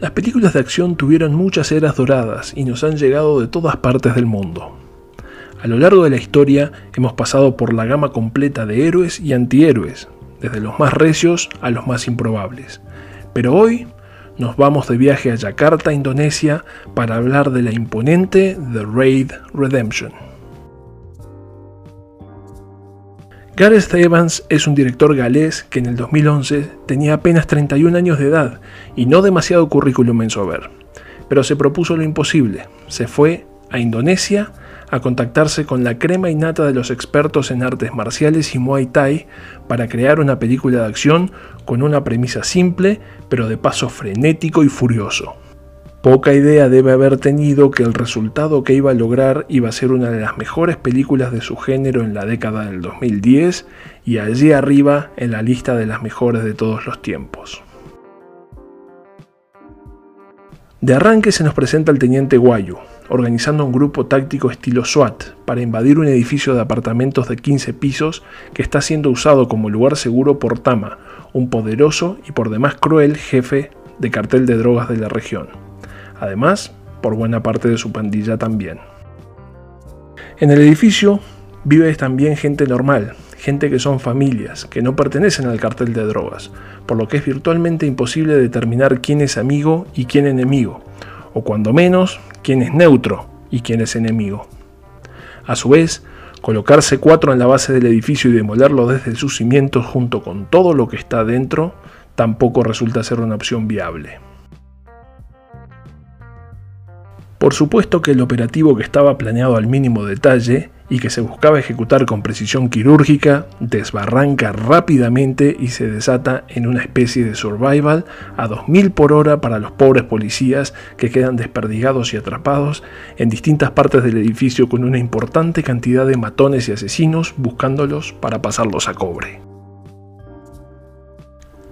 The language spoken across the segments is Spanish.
Las películas de acción tuvieron muchas eras doradas y nos han llegado de todas partes del mundo. A lo largo de la historia hemos pasado por la gama completa de héroes y antihéroes, desde los más recios a los más improbables. Pero hoy nos vamos de viaje a Yakarta, Indonesia, para hablar de la imponente The Raid Redemption. Gareth Evans es un director galés que en el 2011 tenía apenas 31 años de edad y no demasiado currículum en su haber. Pero se propuso lo imposible, se fue a Indonesia a contactarse con la crema innata de los expertos en artes marciales y Muay Thai para crear una película de acción con una premisa simple, pero de paso frenético y furioso. Poca idea debe haber tenido que el resultado que iba a lograr iba a ser una de las mejores películas de su género en la década del 2010 y allí arriba en la lista de las mejores de todos los tiempos. De arranque se nos presenta el teniente Guayu, organizando un grupo táctico estilo SWAT para invadir un edificio de apartamentos de 15 pisos que está siendo usado como lugar seguro por Tama, un poderoso y por demás cruel jefe de cartel de drogas de la región además por buena parte de su pandilla también. En el edificio vive también gente normal, gente que son familias, que no pertenecen al cartel de drogas, por lo que es virtualmente imposible determinar quién es amigo y quién enemigo, o cuando menos, quién es neutro y quién es enemigo. A su vez, colocarse cuatro en la base del edificio y demolerlo desde sus cimientos junto con todo lo que está dentro tampoco resulta ser una opción viable. Por supuesto que el operativo que estaba planeado al mínimo detalle y que se buscaba ejecutar con precisión quirúrgica desbarranca rápidamente y se desata en una especie de survival a 2000 por hora para los pobres policías que quedan desperdigados y atrapados en distintas partes del edificio con una importante cantidad de matones y asesinos buscándolos para pasarlos a cobre.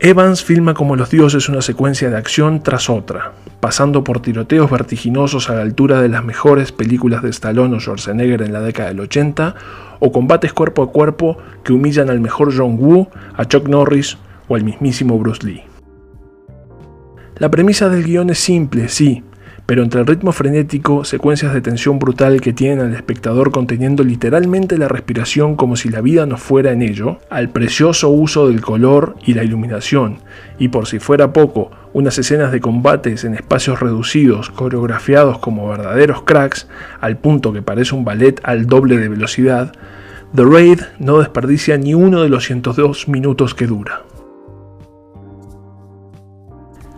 Evans filma como los dioses una secuencia de acción tras otra, pasando por tiroteos vertiginosos a la altura de las mejores películas de Stallone o Schwarzenegger en la década del 80, o combates cuerpo a cuerpo que humillan al mejor John Woo, a Chuck Norris o al mismísimo Bruce Lee. La premisa del guion es simple, sí, pero entre el ritmo frenético, secuencias de tensión brutal que tienen al espectador conteniendo literalmente la respiración como si la vida no fuera en ello, al precioso uso del color y la iluminación, y por si fuera poco, unas escenas de combates en espacios reducidos, coreografiados como verdaderos cracks, al punto que parece un ballet al doble de velocidad, The Raid no desperdicia ni uno de los 102 minutos que dura.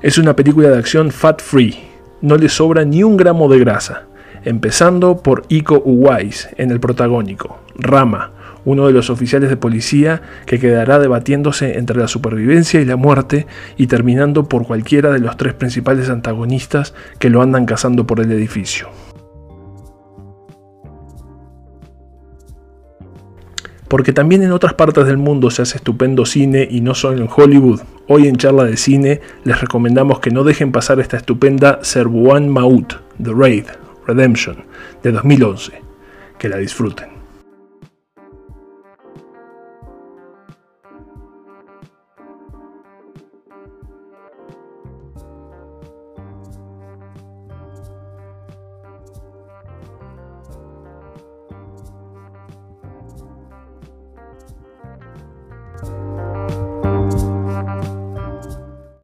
Es una película de acción fat free, no le sobra ni un gramo de grasa, empezando por Iko Uwais en el protagónico, Rama, uno de los oficiales de policía que quedará debatiéndose entre la supervivencia y la muerte y terminando por cualquiera de los tres principales antagonistas que lo andan cazando por el edificio. Porque también en otras partes del mundo se hace estupendo cine y no solo en Hollywood. Hoy en charla de cine les recomendamos que no dejen pasar esta estupenda Serbuan Maut, The Raid, Redemption, de 2011. Que la disfruten.